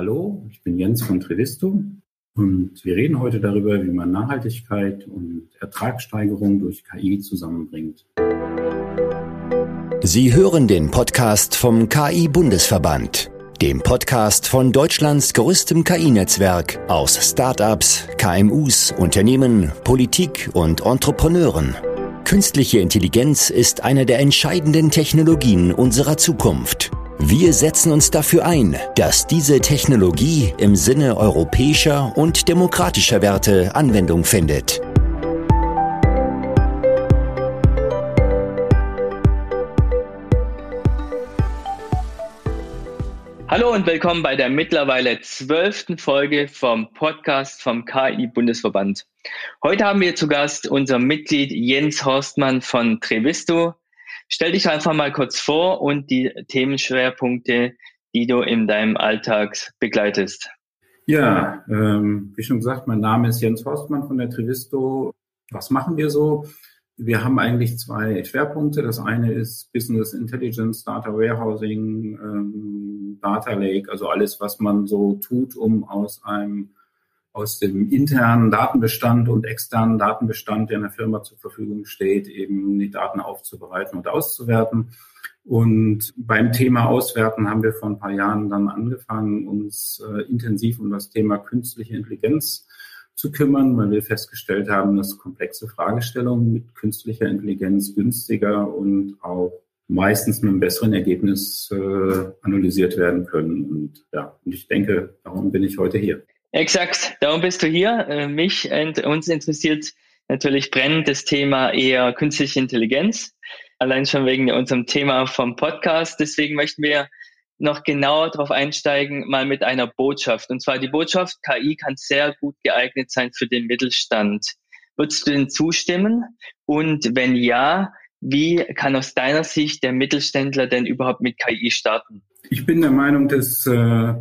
Hallo, ich bin Jens von Trevisto und wir reden heute darüber, wie man Nachhaltigkeit und Ertragssteigerung durch KI zusammenbringt. Sie hören den Podcast vom KI-Bundesverband, dem Podcast von Deutschlands größtem KI-Netzwerk aus Startups, KMUs, Unternehmen, Politik und Entrepreneuren. Künstliche Intelligenz ist eine der entscheidenden Technologien unserer Zukunft. Wir setzen uns dafür ein, dass diese Technologie im Sinne europäischer und demokratischer Werte Anwendung findet. Hallo und willkommen bei der mittlerweile zwölften Folge vom Podcast vom KI-Bundesverband. Heute haben wir zu Gast unser Mitglied Jens Horstmann von Trevisto. Stell dich einfach mal kurz vor und die Themenschwerpunkte, die du in deinem Alltag begleitest. Ja, ähm, wie schon gesagt, mein Name ist Jens Horstmann von der Trivisto. Was machen wir so? Wir haben eigentlich zwei Schwerpunkte. Das eine ist Business Intelligence, Data Warehousing, ähm, Data Lake, also alles, was man so tut, um aus einem aus dem internen Datenbestand und externen Datenbestand, der in der Firma zur Verfügung steht, eben die Daten aufzubereiten und auszuwerten. Und beim Thema Auswerten haben wir vor ein paar Jahren dann angefangen, uns äh, intensiv um das Thema künstliche Intelligenz zu kümmern, weil wir festgestellt haben, dass komplexe Fragestellungen mit künstlicher Intelligenz günstiger und auch meistens mit einem besseren Ergebnis äh, analysiert werden können. Und ja, und ich denke, darum bin ich heute hier. Exakt, darum bist du hier. Äh, mich und uns interessiert natürlich brennend das Thema eher künstliche Intelligenz. Allein schon wegen unserem Thema vom Podcast. Deswegen möchten wir noch genauer darauf einsteigen, mal mit einer Botschaft. Und zwar die Botschaft, KI kann sehr gut geeignet sein für den Mittelstand. Würdest du denn zustimmen? Und wenn ja, wie kann aus deiner Sicht der Mittelständler denn überhaupt mit KI starten? Ich bin der Meinung, dass äh,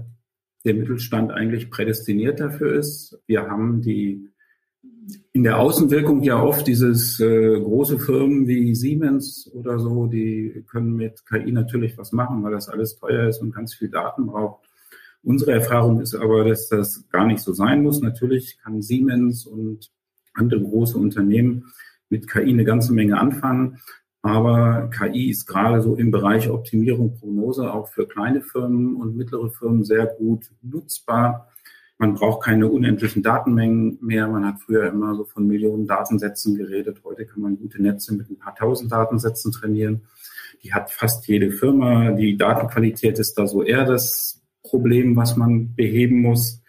der Mittelstand eigentlich prädestiniert dafür ist. Wir haben die in der Außenwirkung ja oft dieses äh, große Firmen wie Siemens oder so, die können mit KI natürlich was machen, weil das alles teuer ist und ganz viel Daten braucht. Unsere Erfahrung ist aber, dass das gar nicht so sein muss. Natürlich kann Siemens und andere große Unternehmen mit KI eine ganze Menge anfangen. Aber KI ist gerade so im Bereich Optimierung, Prognose auch für kleine Firmen und mittlere Firmen sehr gut nutzbar. Man braucht keine unendlichen Datenmengen mehr. Man hat früher immer so von Millionen Datensätzen geredet. Heute kann man gute Netze mit ein paar tausend Datensätzen trainieren. Die hat fast jede Firma. Die Datenqualität ist da so eher das Problem, was man beheben muss.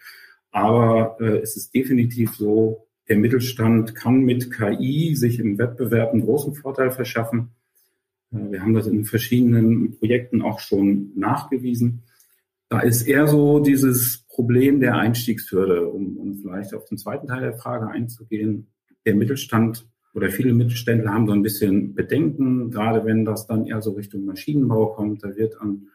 Aber äh, es ist definitiv so, der Mittelstand kann mit KI sich im Wettbewerb einen großen Vorteil verschaffen. Äh, wir haben das in verschiedenen Projekten auch schon nachgewiesen. Da ist eher so dieses Problem der Einstiegshürde, um, um vielleicht auf den zweiten Teil der Frage einzugehen. Der Mittelstand oder viele Mittelständler haben so ein bisschen Bedenken, gerade wenn das dann eher so Richtung Maschinenbau kommt. Da wird an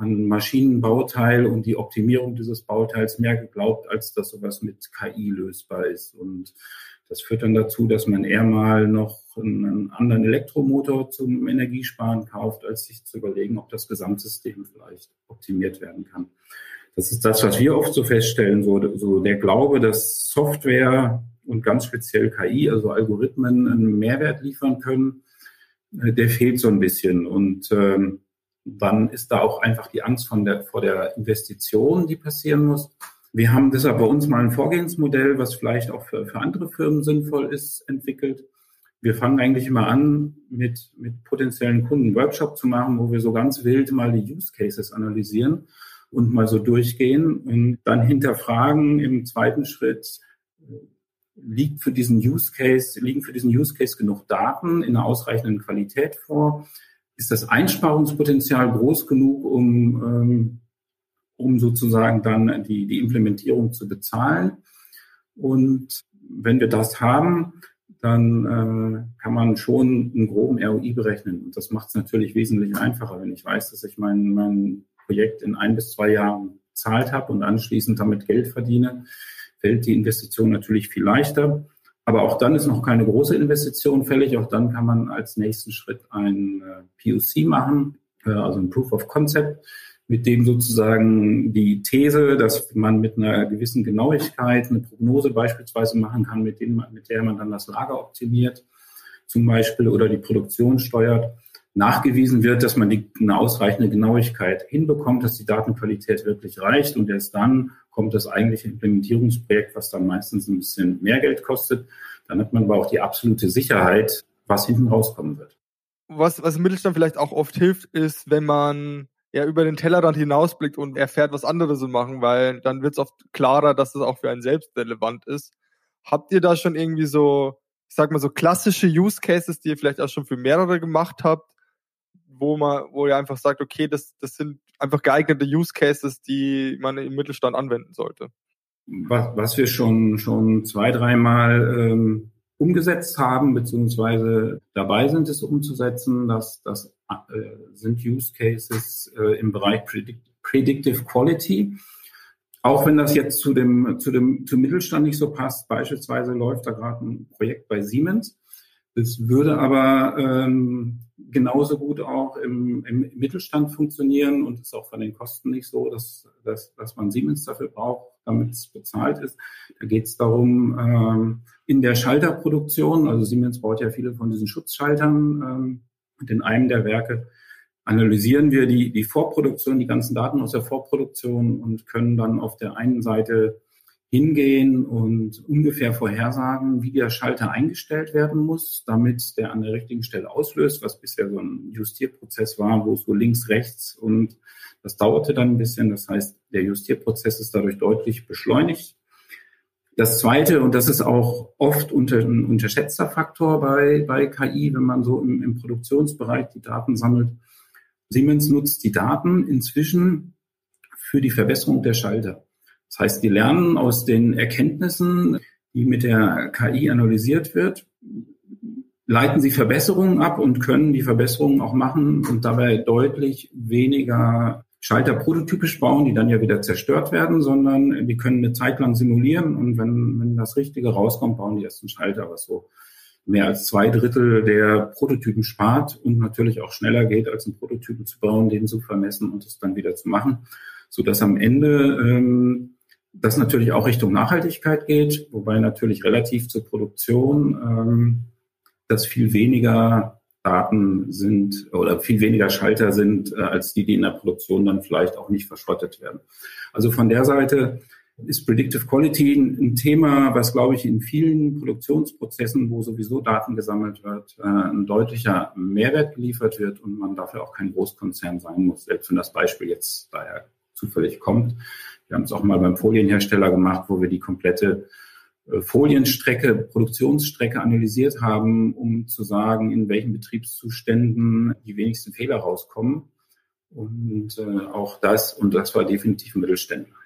an Maschinenbauteil und die Optimierung dieses Bauteils mehr geglaubt, als dass sowas mit KI lösbar ist. Und das führt dann dazu, dass man eher mal noch einen anderen Elektromotor zum Energiesparen kauft, als sich zu überlegen, ob das Gesamtsystem vielleicht optimiert werden kann. Das ist das, was wir oft so feststellen, so, so der Glaube, dass Software und ganz speziell KI, also Algorithmen, einen Mehrwert liefern können, äh, der fehlt so ein bisschen. Und ähm, dann ist da auch einfach die Angst von der, vor der Investition, die passieren muss. Wir haben deshalb bei uns mal ein Vorgehensmodell, was vielleicht auch für, für andere Firmen sinnvoll ist, entwickelt. Wir fangen eigentlich immer an, mit, mit potenziellen Kunden Workshop zu machen, wo wir so ganz wild mal die Use Cases analysieren und mal so durchgehen und dann hinterfragen im zweiten Schritt, liegt für diesen Use Case, liegen für diesen Use Case genug Daten in einer ausreichenden Qualität vor? Ist das Einsparungspotenzial groß genug, um, ähm, um sozusagen dann die, die Implementierung zu bezahlen. Und wenn wir das haben, dann äh, kann man schon einen groben ROI berechnen. Und das macht es natürlich wesentlich einfacher, wenn ich weiß, dass ich mein, mein Projekt in ein bis zwei Jahren zahlt habe und anschließend damit Geld verdiene, fällt die Investition natürlich viel leichter. Aber auch dann ist noch keine große Investition fällig. Auch dann kann man als nächsten Schritt ein äh, POC machen, äh, also ein Proof of Concept mit dem sozusagen die These, dass man mit einer gewissen Genauigkeit eine Prognose beispielsweise machen kann, mit, dem, mit der man dann das Lager optimiert zum Beispiel oder die Produktion steuert, nachgewiesen wird, dass man die, eine ausreichende Genauigkeit hinbekommt, dass die Datenqualität wirklich reicht und erst dann kommt das eigentliche Implementierungsprojekt, was dann meistens ein bisschen mehr Geld kostet. Dann hat man aber auch die absolute Sicherheit, was hinten rauskommen wird. Was, was im Mittelstand vielleicht auch oft hilft, ist, wenn man ja über den Tellerrand hinausblickt und erfährt, was andere so machen, weil dann wird es oft klarer, dass es auch für einen selbst relevant ist. Habt ihr da schon irgendwie so, ich sag mal so klassische Use Cases, die ihr vielleicht auch schon für mehrere gemacht habt, wo man, wo ihr einfach sagt, okay, das, das sind einfach geeignete Use Cases, die man im Mittelstand anwenden sollte? Was, was wir schon, schon zwei, dreimal ähm, umgesetzt haben, beziehungsweise dabei sind, es umzusetzen, das, das äh, sind Use Cases äh, im Bereich Predict Predictive Quality. Auch wenn das jetzt zu dem, zu dem zum Mittelstand nicht so passt, beispielsweise läuft da gerade ein Projekt bei Siemens. Das würde aber ähm, genauso gut auch im, im Mittelstand funktionieren und ist auch von den Kosten nicht so, dass, dass, dass man Siemens dafür braucht, damit es bezahlt ist. Da geht es darum, ähm, in der Schalterproduktion, also Siemens baut ja viele von diesen Schutzschaltern, ähm, und in einem der Werke analysieren wir die, die Vorproduktion, die ganzen Daten aus der Vorproduktion und können dann auf der einen Seite hingehen und ungefähr vorhersagen, wie der Schalter eingestellt werden muss, damit der an der richtigen Stelle auslöst, was bisher so ein Justierprozess war, wo es so links, rechts und das dauerte dann ein bisschen. Das heißt, der Justierprozess ist dadurch deutlich beschleunigt. Das Zweite, und das ist auch oft unter, ein unterschätzter Faktor bei, bei KI, wenn man so im, im Produktionsbereich die Daten sammelt, Siemens nutzt die Daten inzwischen für die Verbesserung der Schalter. Das heißt, die lernen aus den Erkenntnissen, die mit der KI analysiert wird, leiten sie Verbesserungen ab und können die Verbesserungen auch machen und dabei deutlich weniger Schalter prototypisch bauen, die dann ja wieder zerstört werden, sondern die können eine Zeit lang simulieren und wenn, wenn das Richtige rauskommt, bauen die ersten Schalter, was so mehr als zwei Drittel der Prototypen spart und natürlich auch schneller geht, als einen Prototypen zu bauen, den zu vermessen und es dann wieder zu machen, so dass am Ende ähm, das natürlich auch Richtung Nachhaltigkeit geht, wobei natürlich relativ zur Produktion ähm, das viel weniger Daten sind oder viel weniger Schalter sind, äh, als die, die in der Produktion dann vielleicht auch nicht verschrottet werden. Also von der Seite ist Predictive Quality ein Thema, was, glaube ich, in vielen Produktionsprozessen, wo sowieso Daten gesammelt wird, äh, ein deutlicher Mehrwert geliefert wird und man dafür auch kein Großkonzern sein muss, selbst wenn das Beispiel jetzt daher zufällig kommt. Wir haben es auch mal beim Folienhersteller gemacht, wo wir die komplette äh, Folienstrecke, Produktionsstrecke analysiert haben, um zu sagen, in welchen Betriebszuständen die wenigsten Fehler rauskommen. Und äh, auch das, und das war definitiv Mittelständler.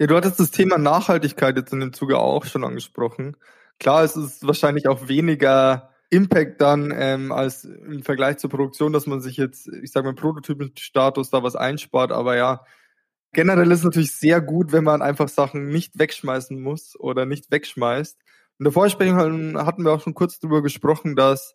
Ja, du hattest das Thema Nachhaltigkeit jetzt in dem Zuge auch schon angesprochen. Klar, es ist wahrscheinlich auch weniger Impact dann ähm, als im Vergleich zur Produktion, dass man sich jetzt, ich sage mal, Prototypenstatus da was einspart, aber ja, generell ist es natürlich sehr gut, wenn man einfach Sachen nicht wegschmeißen muss oder nicht wegschmeißt. In der Vorsprechung hatten wir auch schon kurz darüber gesprochen, dass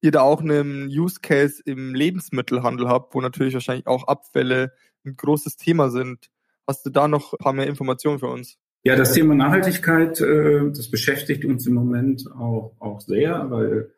ihr da auch einen Use Case im Lebensmittelhandel habt, wo natürlich wahrscheinlich auch Abfälle ein großes Thema sind. Hast du da noch ein paar mehr Informationen für uns? Ja, das Thema Nachhaltigkeit, äh, das beschäftigt uns im Moment auch, auch sehr, weil,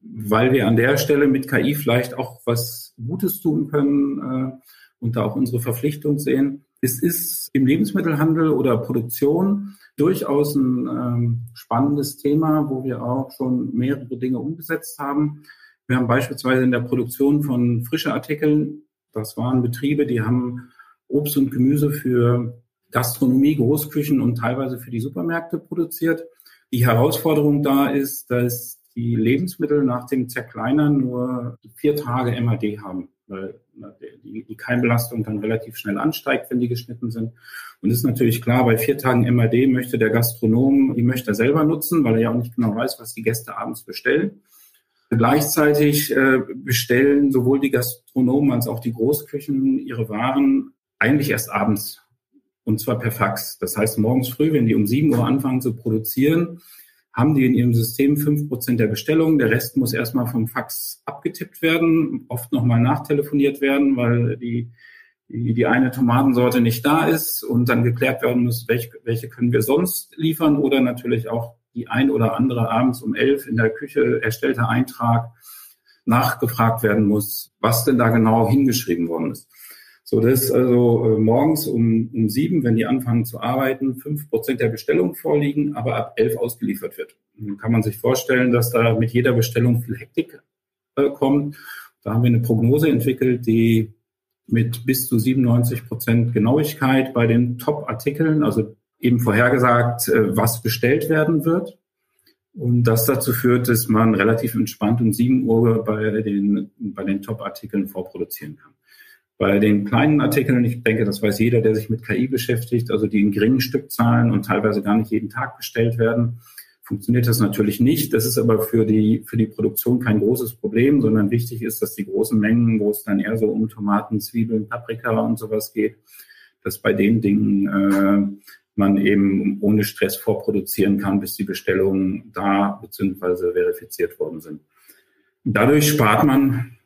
weil wir an der Stelle mit KI vielleicht auch was Gutes tun können äh, und da auch unsere Verpflichtung sehen. Es ist im Lebensmittelhandel oder Produktion durchaus ein ähm, spannendes Thema, wo wir auch schon mehrere Dinge umgesetzt haben. Wir haben beispielsweise in der Produktion von frischen Artikeln, das waren Betriebe, die haben Obst und Gemüse für Gastronomie, Großküchen und teilweise für die Supermärkte produziert. Die Herausforderung da ist, dass die Lebensmittel nach dem Zerkleinern nur vier Tage MAD haben weil die, die Keimbelastung dann relativ schnell ansteigt, wenn die geschnitten sind. Und ist natürlich klar, bei vier Tagen MAD möchte der Gastronom, die möchte er selber nutzen, weil er ja auch nicht genau weiß, was die Gäste abends bestellen. Gleichzeitig äh, bestellen sowohl die Gastronomen als auch die Großküchen ihre Waren eigentlich erst abends. Und zwar per Fax. Das heißt, morgens früh, wenn die um sieben Uhr anfangen zu produzieren, haben die in ihrem System fünf Prozent der Bestellung. Der Rest muss erstmal vom Fax abgetippt werden, oft nochmal nachtelefoniert werden, weil die, die, die eine Tomatensorte nicht da ist und dann geklärt werden muss, welche, welche können wir sonst liefern oder natürlich auch die ein oder andere abends um elf in der Küche erstellte Eintrag nachgefragt werden muss, was denn da genau hingeschrieben worden ist. So, das ist also äh, morgens um, um sieben, wenn die anfangen zu arbeiten, fünf Prozent der Bestellung vorliegen, aber ab elf ausgeliefert wird. Dann kann man sich vorstellen, dass da mit jeder Bestellung viel Hektik äh, kommt. Da haben wir eine Prognose entwickelt, die mit bis zu 97 Prozent Genauigkeit bei den Top-Artikeln, also eben vorhergesagt, äh, was bestellt werden wird. Und das dazu führt, dass man relativ entspannt um 7 Uhr bei den, bei den Top-Artikeln vorproduzieren kann. Bei den kleinen Artikeln, ich denke, das weiß jeder, der sich mit KI beschäftigt, also die in geringen Stückzahlen und teilweise gar nicht jeden Tag bestellt werden, funktioniert das natürlich nicht. Das ist aber für die, für die Produktion kein großes Problem, sondern wichtig ist, dass die großen Mengen, wo es dann eher so um Tomaten, Zwiebeln, Paprika und sowas geht, dass bei den Dingen äh, man eben ohne Stress vorproduzieren kann, bis die Bestellungen da bzw. verifiziert worden sind. Dadurch spart man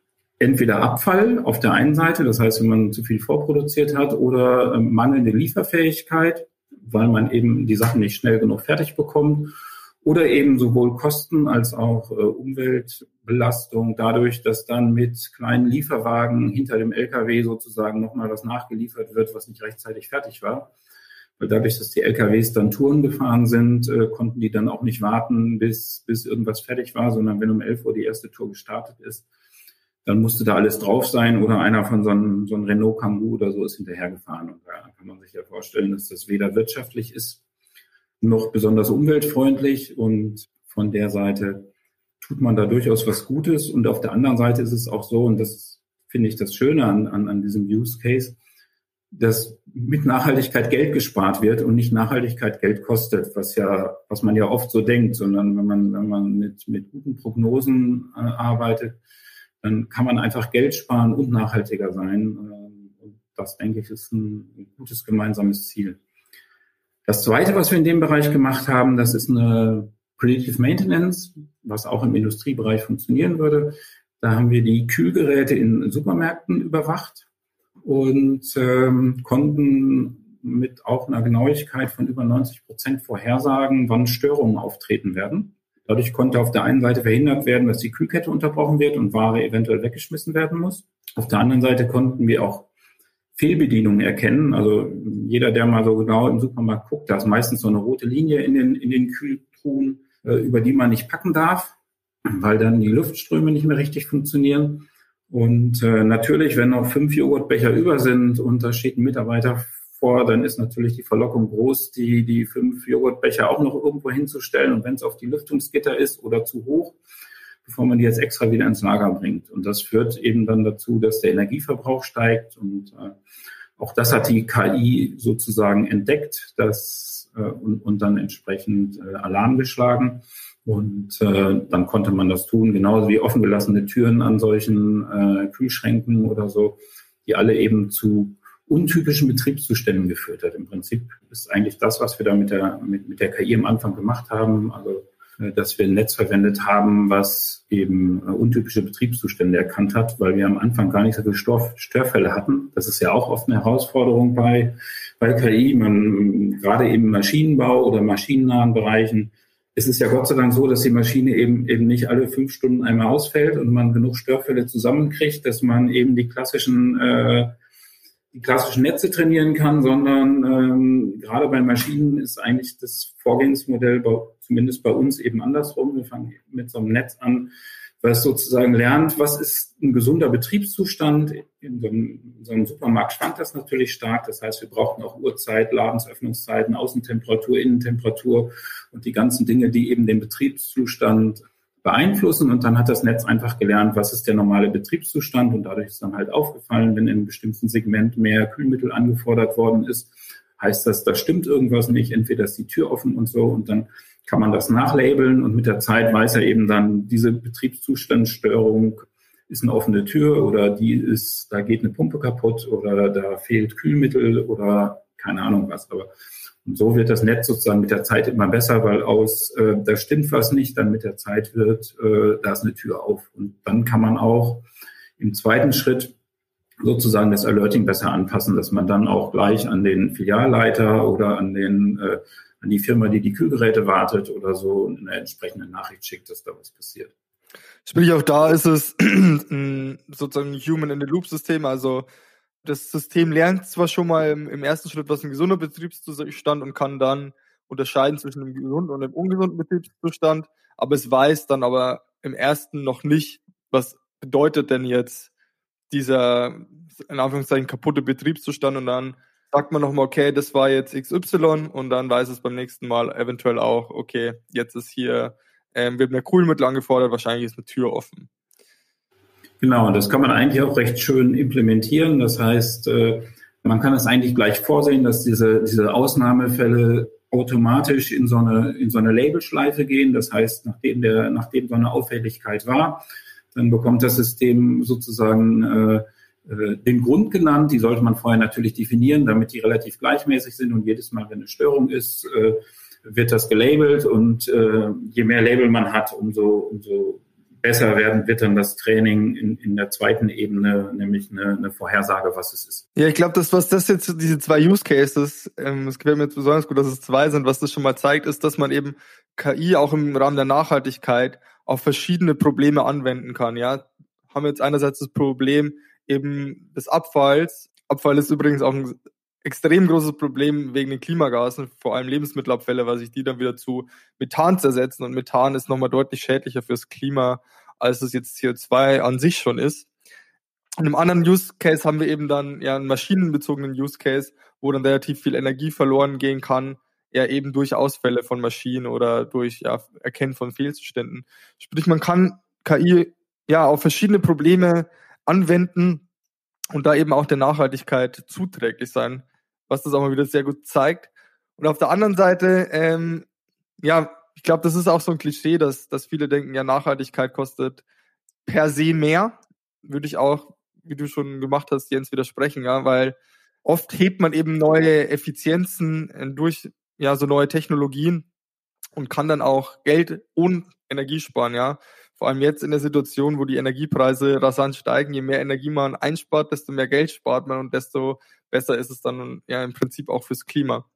entweder Abfall auf der einen Seite, das heißt, wenn man zu viel vorproduziert hat, oder ähm, mangelnde Lieferfähigkeit, weil man eben die Sachen nicht schnell genug fertig bekommt oder eben sowohl Kosten als auch äh, Umweltbelastung dadurch, dass dann mit kleinen Lieferwagen hinter dem LKW sozusagen nochmal was nachgeliefert wird, was nicht rechtzeitig fertig war. Weil dadurch, dass die LKWs dann Touren gefahren sind, äh, konnten die dann auch nicht warten, bis, bis irgendwas fertig war, sondern wenn um 11 Uhr die erste Tour gestartet ist, dann musste da alles drauf sein oder einer von so einem, so einem Renault Kangoo oder so ist hinterhergefahren. Und da kann man sich ja vorstellen, dass das weder wirtschaftlich ist, noch besonders umweltfreundlich und von der Seite tut man da durchaus was Gutes und auf der anderen Seite ist es auch so, und das finde ich das Schöne an, an, an diesem Use Case, dass mit Nachhaltigkeit Geld gespart wird und nicht Nachhaltigkeit Geld kostet, was ja, was man ja oft so denkt, sondern wenn man, wenn man mit, mit guten Prognosen äh, arbeitet, dann kann man einfach Geld sparen und nachhaltiger sein. Äh, und das, denke ich, ist ein, ein gutes gemeinsames Ziel. Das Zweite, was wir in dem Bereich gemacht haben, das ist eine Predictive Maintenance, was auch im Industriebereich funktionieren würde. Da haben wir die Kühlgeräte in Supermärkten überwacht und ähm, konnten mit auch einer Genauigkeit von über 90 Prozent vorhersagen, wann Störungen auftreten werden. Dadurch konnte auf der einen Seite verhindert werden, dass die Kühlkette unterbrochen wird und Ware eventuell weggeschmissen werden muss. Auf der anderen Seite konnten wir auch Fehlbedienungen erkennen. Also jeder, der mal so genau im Supermarkt guckt, da ist meistens so eine rote Linie in den, in den Kühltruhen, äh, über die man nicht packen darf, weil dann die Luftströme nicht mehr richtig funktionieren. Und äh, natürlich, wenn noch fünf Joghurtbecher über sind und da steht ein Mitarbeiter vor, dann ist natürlich die Verlockung groß, die, die fünf Joghurtbecher auch noch irgendwo hinzustellen. Und wenn es auf die Lüftungsgitter ist oder zu hoch, bevor man die jetzt extra wieder ins Lager bringt. Und das führt eben dann dazu, dass der Energieverbrauch steigt. Und äh, auch das hat die KI sozusagen entdeckt dass, äh, und, und dann entsprechend äh, Alarm geschlagen. Und äh, dann konnte man das tun, genauso wie offen gelassene Türen an solchen äh, Kühlschränken oder so, die alle eben zu untypischen Betriebszuständen geführt hat. Im Prinzip ist eigentlich das, was wir da mit der, mit, mit der KI am Anfang gemacht haben, also äh, dass wir ein Netz verwendet haben, was eben äh, untypische Betriebszustände erkannt hat, weil wir am Anfang gar nicht so viele Störfälle hatten. Das ist ja auch oft eine Herausforderung bei, bei KI. Man, gerade eben Maschinenbau oder maschinennahen Bereichen ist es ja Gott sei Dank so, dass die Maschine eben, eben nicht alle fünf Stunden einmal ausfällt und man genug Störfälle zusammenkriegt, dass man eben die klassischen äh, die klassischen Netze trainieren kann, sondern ähm, gerade bei Maschinen ist eigentlich das Vorgehensmodell bei, zumindest bei uns eben andersrum. Wir fangen mit so einem Netz an, was sozusagen lernt, was ist ein gesunder Betriebszustand. In so einem, in so einem Supermarkt schwankt das natürlich stark. Das heißt, wir brauchen auch Uhrzeit, Ladensöffnungszeiten, Außentemperatur, Innentemperatur und die ganzen Dinge, die eben den Betriebszustand beeinflussen. Und dann hat das Netz einfach gelernt, was ist der normale Betriebszustand. Und dadurch ist dann halt aufgefallen, wenn in einem bestimmten Segment mehr Kühlmittel angefordert worden ist, heißt das, da stimmt irgendwas nicht. Entweder ist die Tür offen und so. Und dann kann man das nachlabeln. Und mit der Zeit weiß er eben dann, diese Betriebszustandsstörung ist eine offene Tür oder die ist, da geht eine Pumpe kaputt oder da fehlt Kühlmittel oder keine Ahnung was. Aber und so wird das Netz sozusagen mit der Zeit immer besser, weil aus, äh, da stimmt was nicht, dann mit der Zeit wird, äh, da ist eine Tür auf. Und dann kann man auch im zweiten Schritt sozusagen das Alerting besser anpassen, dass man dann auch gleich an den Filialleiter oder an den äh, an die Firma, die die Kühlgeräte wartet oder so eine entsprechende Nachricht schickt, dass da was passiert. Sprich, auch da ist es sozusagen ein Human-in-the-Loop-System. Also das System lernt zwar schon mal im, im, ersten Schritt, was ein gesunder Betriebszustand und kann dann unterscheiden zwischen einem gesunden und einem ungesunden Betriebszustand, aber es weiß dann aber im ersten noch nicht, was bedeutet denn jetzt dieser in Anführungszeichen kaputte Betriebszustand und dann sagt man nochmal, okay, das war jetzt XY und dann weiß es beim nächsten Mal eventuell auch, okay, jetzt ist hier, ähm, wird mehr Kühlmittel angefordert, wahrscheinlich ist eine Tür offen. Genau, und das kann man eigentlich auch recht schön implementieren. Das heißt, äh, man kann es eigentlich gleich vorsehen, dass diese, diese Ausnahmefälle automatisch in so eine, in so eine Labelschleife gehen. Das heißt, nachdem der, nachdem so eine Auffälligkeit war, dann bekommt das System sozusagen äh, äh, den Grund genannt. Die sollte man vorher natürlich definieren, damit die relativ gleichmäßig sind und jedes Mal, wenn eine Störung ist, äh, wird das gelabelt und äh, je mehr Label man hat, umso, umso besser werden wird dann das Training in, in der zweiten Ebene, nämlich eine, eine Vorhersage, was es ist. Ja, ich glaube, das, was das jetzt, diese zwei Use Cases, ähm, es gefällt mir jetzt besonders gut, dass es zwei sind, was das schon mal zeigt, ist, dass man eben KI auch im Rahmen der Nachhaltigkeit auf verschiedene Probleme anwenden kann. Ja, haben wir jetzt einerseits das Problem, eben des Abfalls. Abfall ist übrigens auch ein extrem großes Problem wegen den Klimagasen, vor allem Lebensmittelabfälle, weil sich die dann wieder zu Methan zersetzen und Methan ist nochmal deutlich schädlicher fürs Klima, als es jetzt CO2 an sich schon ist. In einem anderen Use Case haben wir eben dann ja einen maschinenbezogenen Use Case, wo dann relativ viel Energie verloren gehen kann, ja eben durch Ausfälle von Maschinen oder durch ja, Erkennen von Fehlzuständen. Sprich, man kann KI ja auf verschiedene Probleme anwenden und da eben auch der Nachhaltigkeit zuträglich sein, was das auch mal wieder sehr gut zeigt. Und auf der anderen Seite, ähm, ja, ich glaube, das ist auch so ein Klischee, dass, dass viele denken, ja, Nachhaltigkeit kostet per se mehr. Würde ich auch, wie du schon gemacht hast, Jens, widersprechen, ja, weil oft hebt man eben neue Effizienzen äh, durch ja so neue Technologien und kann dann auch Geld und Energie sparen, ja vor allem jetzt in der Situation, wo die Energiepreise rasant steigen, je mehr Energie man einspart, desto mehr Geld spart man und desto besser ist es dann ja im Prinzip auch fürs Klima.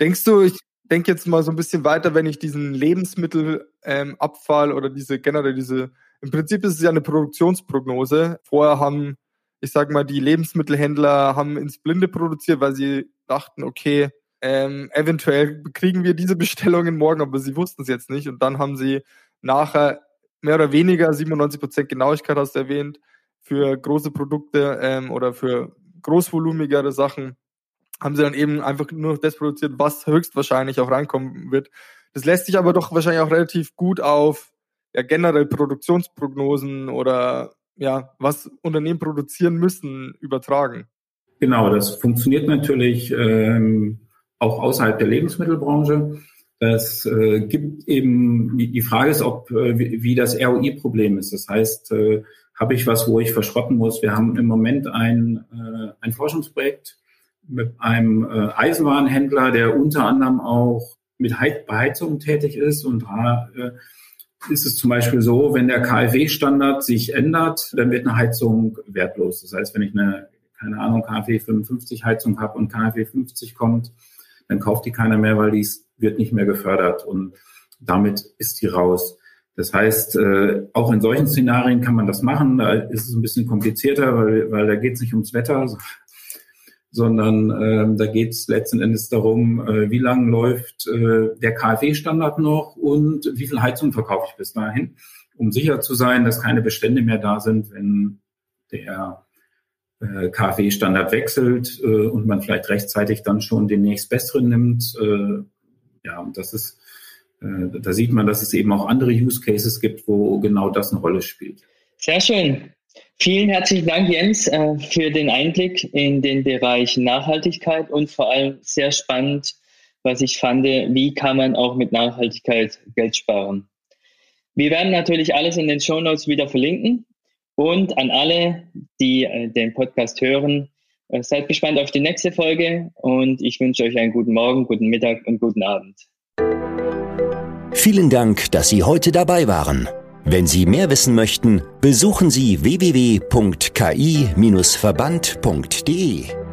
Denkst du, ich denke jetzt mal so ein bisschen weiter, wenn ich diesen Lebensmittelabfall ähm, oder diese generell diese, im Prinzip ist es ja eine Produktionsprognose. Vorher haben, ich sag mal, die Lebensmittelhändler haben ins Blinde produziert, weil sie dachten, okay, ähm, eventuell kriegen wir diese Bestellungen morgen, aber sie wussten es jetzt nicht. Und dann haben sie nachher mehr oder weniger 97% Genauigkeit hast du erwähnt, für große Produkte ähm, oder für großvolumigere Sachen haben sie dann eben einfach nur das produziert, was höchstwahrscheinlich auch reinkommen wird. Das lässt sich aber doch wahrscheinlich auch relativ gut auf ja, generell Produktionsprognosen oder ja, was Unternehmen produzieren müssen, übertragen. Genau, das funktioniert natürlich ähm, auch außerhalb der Lebensmittelbranche. Es äh, gibt eben, die Frage ist, ob äh, wie, wie das ROI-Problem ist. Das heißt, äh, habe ich was, wo ich verschrotten muss? Wir haben im Moment ein, äh, ein Forschungsprojekt mit einem äh, Eisenbahnhändler, der unter anderem auch mit Heiz Beheizung tätig ist. Und da äh, ist es zum Beispiel so, wenn der KfW-Standard sich ändert, dann wird eine Heizung wertlos. Das heißt, wenn ich eine, keine Ahnung, KfW 55 Heizung habe und KfW 50 kommt, dann kauft die keiner mehr, weil die wird nicht mehr gefördert und damit ist die raus. Das heißt, äh, auch in solchen Szenarien kann man das machen. Da ist es ein bisschen komplizierter, weil, weil da geht es nicht ums Wetter, sondern äh, da geht es letzten Endes darum, äh, wie lange läuft äh, der KfW-Standard noch und wie viel Heizung verkaufe ich bis dahin, um sicher zu sein, dass keine Bestände mehr da sind, wenn der äh, KfW-Standard wechselt äh, und man vielleicht rechtzeitig dann schon den nächst besseren nimmt. Äh, ja, das ist, äh, da sieht man, dass es eben auch andere Use Cases gibt, wo genau das eine Rolle spielt. Sehr schön. Vielen herzlichen Dank, Jens, äh, für den Einblick in den Bereich Nachhaltigkeit und vor allem sehr spannend, was ich fand, wie kann man auch mit Nachhaltigkeit Geld sparen. Wir werden natürlich alles in den Show Notes wieder verlinken. Und an alle, die äh, den Podcast hören, äh, seid gespannt auf die nächste Folge und ich wünsche euch einen guten Morgen, guten Mittag und guten Abend. Vielen Dank, dass Sie heute dabei waren. Wenn Sie mehr wissen möchten, besuchen Sie www.ki-verband.de.